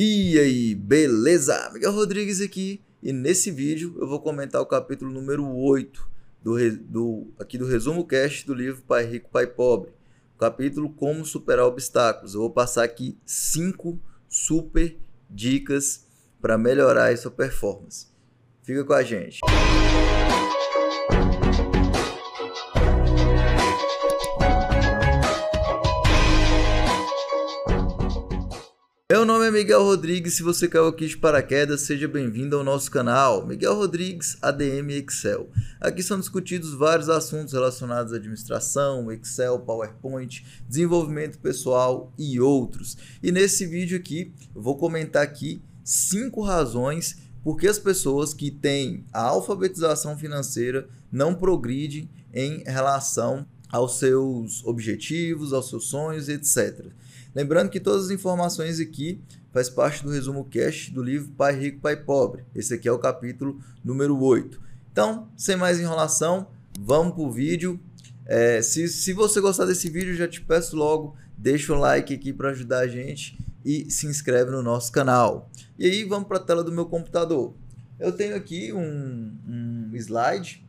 E aí, beleza? Miguel Rodrigues aqui e nesse vídeo eu vou comentar o capítulo número 8 do, do, aqui do resumo cast do livro Pai Rico, Pai Pobre. O capítulo Como Superar Obstáculos. Eu vou passar aqui 5 super dicas para melhorar a sua performance. Fica com a gente. Meu nome é Miguel Rodrigues. Se você caiu aqui de paraquedas, seja bem-vindo ao nosso canal. Miguel Rodrigues, ADM Excel. Aqui são discutidos vários assuntos relacionados à administração, Excel, PowerPoint, desenvolvimento pessoal e outros. E nesse vídeo aqui, eu vou comentar aqui cinco razões porque as pessoas que têm a alfabetização financeira não progridem em relação aos seus objetivos, aos seus sonhos, etc. Lembrando que todas as informações aqui faz parte do resumo cash do livro Pai Rico, Pai Pobre. Esse aqui é o capítulo número 8. Então, sem mais enrolação, vamos para o vídeo. É, se, se você gostar desse vídeo, já te peço logo, deixa o like aqui para ajudar a gente e se inscreve no nosso canal. E aí, vamos para a tela do meu computador. Eu tenho aqui um, um slide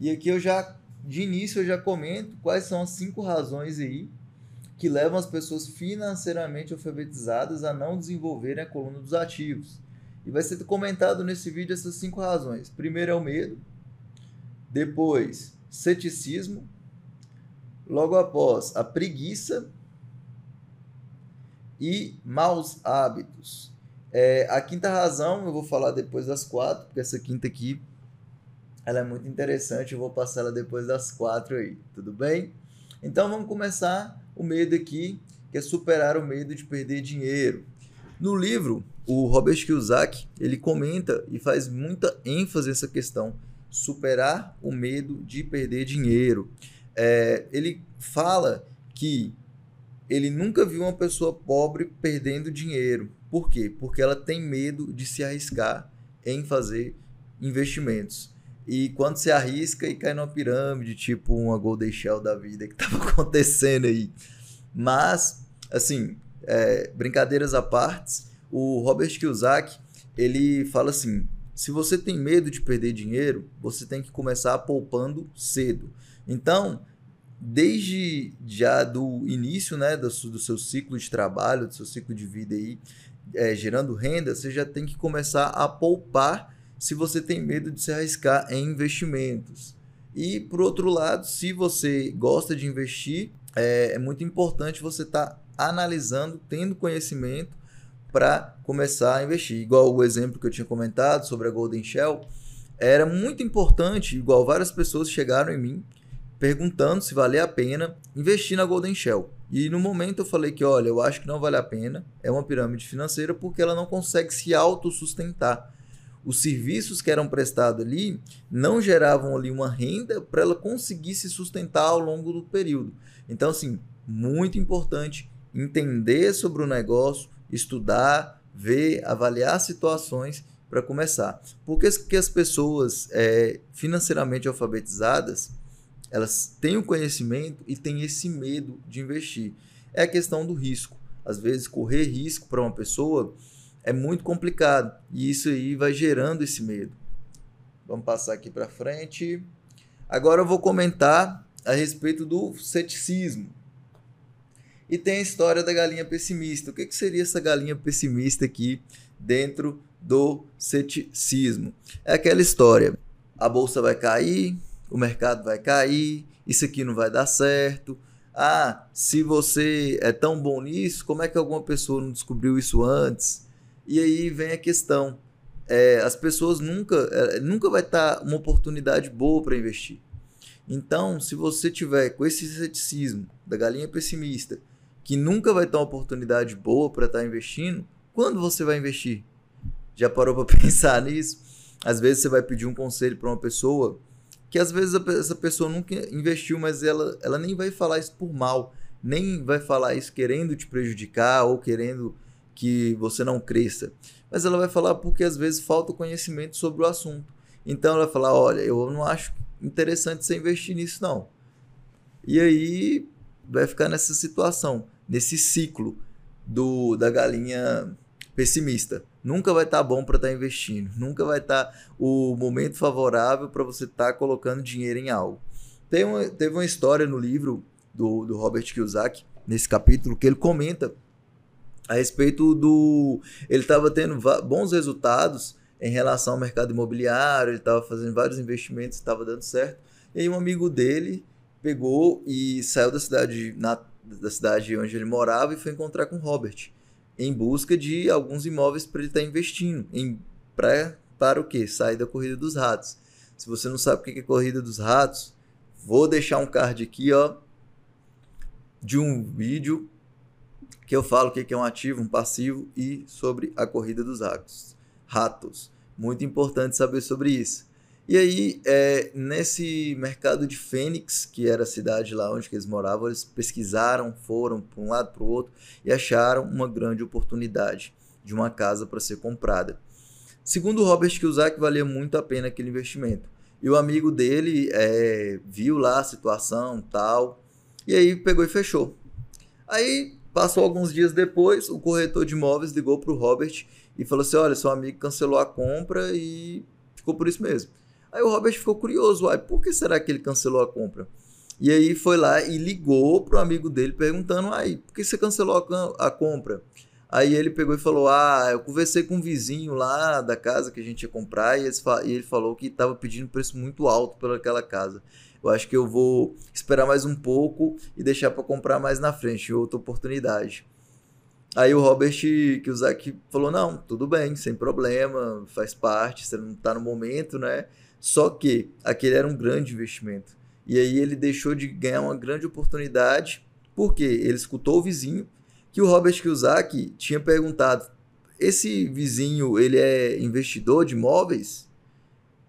e aqui eu já, de início, eu já comento quais são as cinco razões aí que levam as pessoas financeiramente alfabetizadas a não desenvolverem a coluna dos ativos. E vai ser comentado nesse vídeo essas cinco razões. Primeiro é o medo, depois ceticismo, logo após a preguiça e maus hábitos. É, a quinta razão eu vou falar depois das quatro, porque essa quinta aqui ela é muito interessante, eu vou passar ela depois das quatro aí, tudo bem? Então vamos começar o medo aqui, que é superar o medo de perder dinheiro. No livro, o Robert Kiyosaki, ele comenta e faz muita ênfase nessa questão, superar o medo de perder dinheiro. É, ele fala que ele nunca viu uma pessoa pobre perdendo dinheiro. Por quê? Porque ela tem medo de se arriscar em fazer investimentos. E quando se arrisca e cai numa pirâmide, tipo uma Golden Shell da vida que estava acontecendo aí. Mas, assim, é, brincadeiras à parte, o Robert Kiyosaki, ele fala assim, se você tem medo de perder dinheiro, você tem que começar poupando cedo. Então, desde já do início né, do, do seu ciclo de trabalho, do seu ciclo de vida aí, é, gerando renda, você já tem que começar a poupar se você tem medo de se arriscar em investimentos. E por outro lado, se você gosta de investir, é, é muito importante você estar tá analisando, tendo conhecimento para começar a investir. Igual o exemplo que eu tinha comentado sobre a Golden Shell, era muito importante, igual várias pessoas chegaram em mim perguntando se valia a pena investir na Golden Shell. E no momento eu falei que, olha, eu acho que não vale a pena, é uma pirâmide financeira porque ela não consegue se autossustentar os serviços que eram prestados ali não geravam ali uma renda para ela conseguir se sustentar ao longo do período. Então, assim, muito importante entender sobre o negócio, estudar, ver, avaliar situações para começar. Porque que as pessoas é, financeiramente alfabetizadas, elas têm o conhecimento e têm esse medo de investir. É a questão do risco. Às vezes, correr risco para uma pessoa é muito complicado e isso aí vai gerando esse medo. Vamos passar aqui para frente. Agora eu vou comentar a respeito do ceticismo. E tem a história da galinha pessimista. O que, que seria essa galinha pessimista aqui dentro do ceticismo? É aquela história: a bolsa vai cair, o mercado vai cair, isso aqui não vai dar certo. Ah, se você é tão bom nisso, como é que alguma pessoa não descobriu isso antes? E aí vem a questão: é, as pessoas nunca, é, nunca vai estar tá uma oportunidade boa para investir. Então, se você tiver com esse ceticismo da galinha pessimista, que nunca vai ter uma oportunidade boa para estar tá investindo, quando você vai investir? Já parou para pensar nisso? Às vezes você vai pedir um conselho para uma pessoa que às vezes essa pessoa nunca investiu, mas ela, ela nem vai falar isso por mal, nem vai falar isso querendo te prejudicar ou querendo que você não cresça. Mas ela vai falar porque às vezes falta conhecimento sobre o assunto. Então ela vai falar: olha, eu não acho interessante você investir nisso, não. E aí vai ficar nessa situação, nesse ciclo do da galinha pessimista. Nunca vai estar tá bom para estar tá investindo. Nunca vai estar tá o momento favorável para você estar tá colocando dinheiro em algo. Tem uma, teve uma história no livro do, do Robert Kiyosaki, nesse capítulo, que ele comenta a respeito do. Ele estava tendo bons resultados em relação ao mercado imobiliário, ele estava fazendo vários investimentos, estava dando certo. E aí um amigo dele pegou e saiu da cidade, na, da cidade onde ele morava e foi encontrar com o Robert em busca de alguns imóveis para ele estar tá investindo em pra, para o que? Sair da corrida dos ratos. Se você não sabe o que é corrida dos ratos, vou deixar um card aqui, ó, de um vídeo que eu falo o que é um ativo, um passivo e sobre a corrida dos ratos. Ratos. Muito importante saber sobre isso. E aí, é, nesse mercado de Fênix, que era a cidade lá onde eles moravam, eles pesquisaram, foram para um lado para o outro e acharam uma grande oportunidade de uma casa para ser comprada. Segundo o Robert Kiyosaki, valia muito a pena aquele investimento. E o amigo dele é, viu lá a situação tal, e aí pegou e fechou. Aí, passou alguns dias depois, o corretor de imóveis ligou para o Robert e falou assim: Olha, seu amigo cancelou a compra e ficou por isso mesmo. Aí o Robert ficou curioso, uai, por que será que ele cancelou a compra? E aí foi lá e ligou pro amigo dele perguntando, aí, por que você cancelou a, a compra? Aí ele pegou e falou, ah, eu conversei com um vizinho lá da casa que a gente ia comprar e, ele falou que estava pedindo preço muito alto pelaquela casa. Eu acho que eu vou esperar mais um pouco e deixar para comprar mais na frente, outra oportunidade. Aí o Robert Kiyosaki falou, não, tudo bem, sem problema, faz parte, você não está no momento, né? Só que aquele era um grande investimento. E aí ele deixou de ganhar uma grande oportunidade, porque ele escutou o vizinho que o Robert Kiyosaki tinha perguntado: esse vizinho, ele é investidor de imóveis?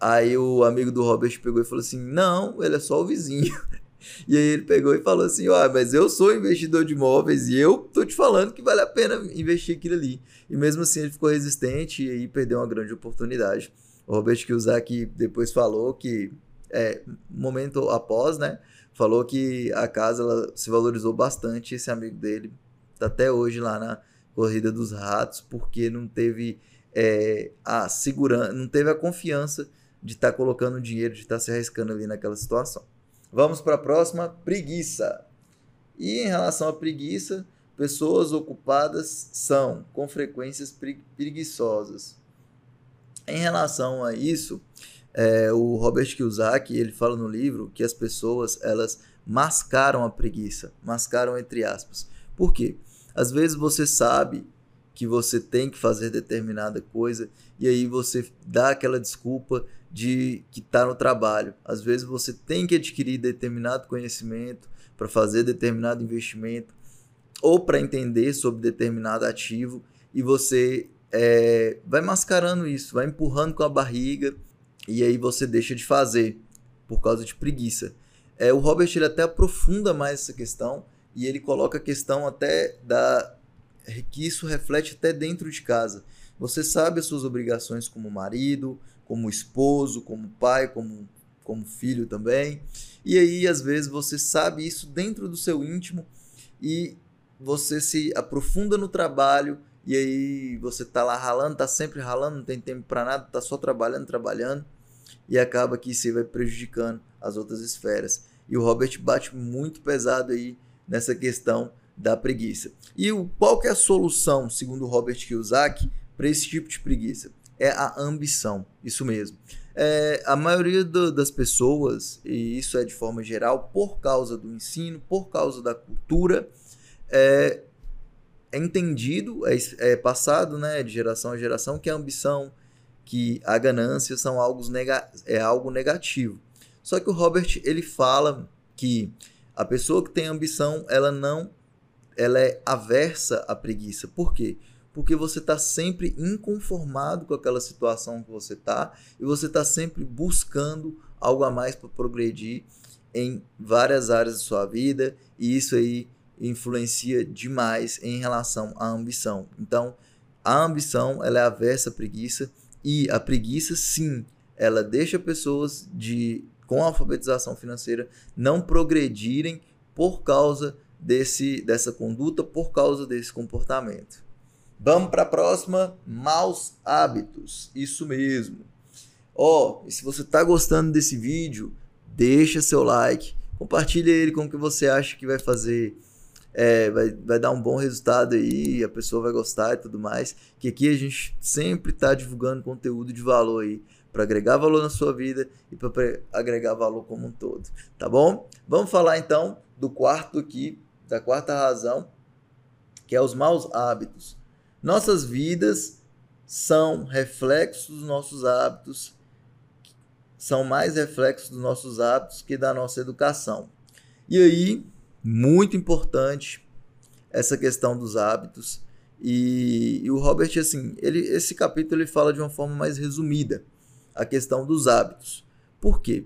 Aí o amigo do Robert pegou e falou assim: "Não, ele é só o vizinho". E aí ele pegou e falou assim: "Ah, mas eu sou investidor de imóveis e eu tô te falando que vale a pena investir aquilo ali". E mesmo assim ele ficou resistente e aí perdeu uma grande oportunidade. O Robert Kiyosaki depois falou que, é, momento após, né, falou que a casa ela se valorizou bastante. Esse amigo dele está até hoje lá na corrida dos ratos porque não teve é, a segurança, não teve a confiança de estar tá colocando dinheiro, de estar tá se arriscando ali naquela situação. Vamos para a próxima, preguiça. E em relação à preguiça, pessoas ocupadas são com frequências preguiçosas. Em relação a isso, é, o Robert Kiyosaki ele fala no livro que as pessoas elas mascaram a preguiça, mascaram entre aspas. Por quê? Às vezes você sabe que você tem que fazer determinada coisa e aí você dá aquela desculpa de que está no trabalho. Às vezes você tem que adquirir determinado conhecimento para fazer determinado investimento ou para entender sobre determinado ativo e você é, vai mascarando isso, vai empurrando com a barriga e aí você deixa de fazer por causa de preguiça. É, o Robert ele até aprofunda mais essa questão e ele coloca a questão até da que isso reflete até dentro de casa. Você sabe as suas obrigações como marido, como esposo, como pai, como, como filho também. E aí, às vezes, você sabe isso dentro do seu íntimo e você se aprofunda no trabalho e aí você tá lá ralando, tá sempre ralando, não tem tempo para nada, tá só trabalhando, trabalhando e acaba que isso vai prejudicando as outras esferas. E o Robert bate muito pesado aí nessa questão da preguiça. E o, qual que é a solução, segundo Robert Kiyosaki, para esse tipo de preguiça? É a ambição, isso mesmo. É, a maioria do, das pessoas, e isso é de forma geral, por causa do ensino, por causa da cultura, é, é entendido, é, é, passado né, de geração a geração que a ambição, que a ganância são algo, nega, é algo negativo. Só que o Robert ele fala que a pessoa que tem ambição, ela não ela é aversa à preguiça. Por quê? Porque você está sempre inconformado com aquela situação que você está e você está sempre buscando algo a mais para progredir em várias áreas da sua vida e isso aí influencia demais em relação à ambição. Então, a ambição ela é aversa à preguiça e a preguiça sim, ela deixa pessoas de com a alfabetização financeira não progredirem por causa desse dessa conduta, por causa desse comportamento. Vamos para a próxima, maus hábitos. Isso mesmo. Ó, oh, se você está gostando desse vídeo, deixa seu like, compartilha ele com o que você acha que vai fazer, é, vai, vai dar um bom resultado aí, a pessoa vai gostar e tudo mais. Que aqui a gente sempre está divulgando conteúdo de valor aí para agregar valor na sua vida e para agregar valor como um todo, tá bom? Vamos falar então do quarto aqui, da quarta razão, que é os maus hábitos. Nossas vidas são reflexos dos nossos hábitos, são mais reflexos dos nossos hábitos que da nossa educação. E aí, muito importante essa questão dos hábitos. E, e o Robert, assim, ele, esse capítulo ele fala de uma forma mais resumida a questão dos hábitos. Por quê?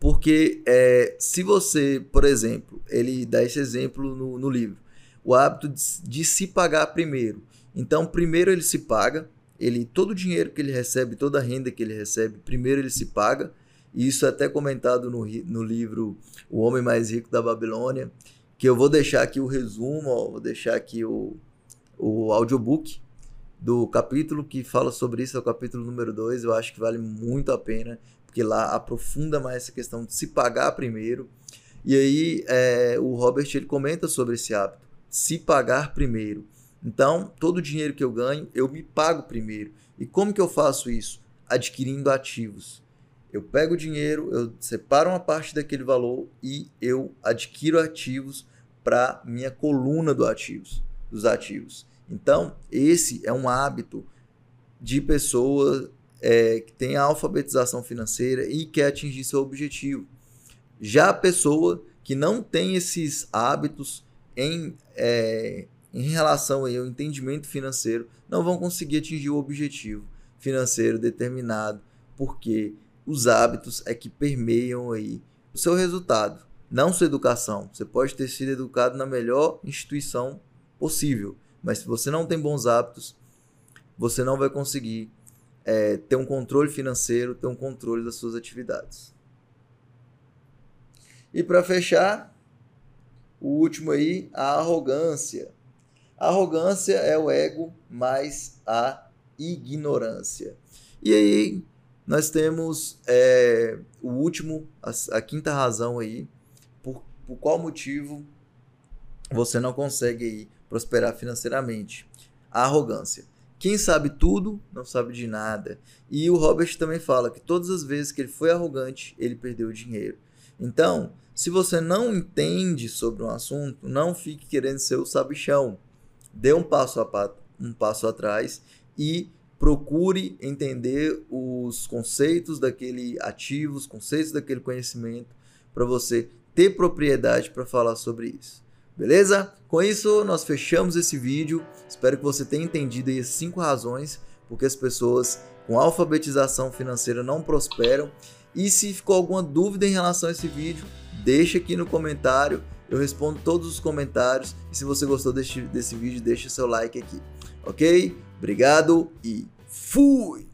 Porque é, se você, por exemplo, ele dá esse exemplo no, no livro, o hábito de, de, se pagar primeiro. Então, primeiro ele se paga, ele todo o dinheiro que ele recebe, toda a renda que ele recebe, primeiro ele se paga. E isso é até comentado no, no livro O Homem Mais Rico da Babilônia, que eu vou deixar aqui o resumo, ó, vou deixar aqui o, o audiobook do capítulo que fala sobre isso, é o capítulo número 2. Eu acho que vale muito a pena, porque lá aprofunda mais essa questão de se pagar primeiro. E aí é, o Robert ele comenta sobre esse hábito, se pagar primeiro. Então, todo o dinheiro que eu ganho, eu me pago primeiro. E como que eu faço isso? Adquirindo ativos. Eu pego o dinheiro, eu separo uma parte daquele valor e eu adquiro ativos para minha coluna do ativos, dos ativos. Então, esse é um hábito de pessoa é, que tem a alfabetização financeira e quer atingir seu objetivo. Já a pessoa que não tem esses hábitos em, é, em relação ao entendimento financeiro não vão conseguir atingir o objetivo financeiro determinado, porque os hábitos é que permeiam aí o seu resultado, não sua educação. Você pode ter sido educado na melhor instituição possível, mas se você não tem bons hábitos, você não vai conseguir é, ter um controle financeiro, ter um controle das suas atividades. E para fechar, o último aí, a arrogância. A arrogância é o ego mais a ignorância. E aí nós temos é, o último, a, a, quinta razão aí, por, por qual motivo você não consegue aí prosperar financeiramente. A arrogância. Quem sabe tudo não sabe de nada. E o Robert também fala que todas as vezes que ele foi arrogante, ele perdeu dinheiro. Então, se você não entende sobre um assunto, não fique querendo ser o sabichão. Dê um passo, a, um passo atrás e procure entender os conceitos daquele ativo, os conceitos daquele conhecimento, para você ter propriedade para falar sobre isso. Beleza? Com isso, nós fechamos esse vídeo. Espero que você tenha entendido as cinco razões porque as pessoas com alfabetização financeira não prosperam. E se ficou alguma dúvida em relação a esse vídeo, deixa aqui no comentário. Eu respondo todos os comentários. E se você gostou desse, desse vídeo, deixa seu like aqui. Ok? Obrigado e fui!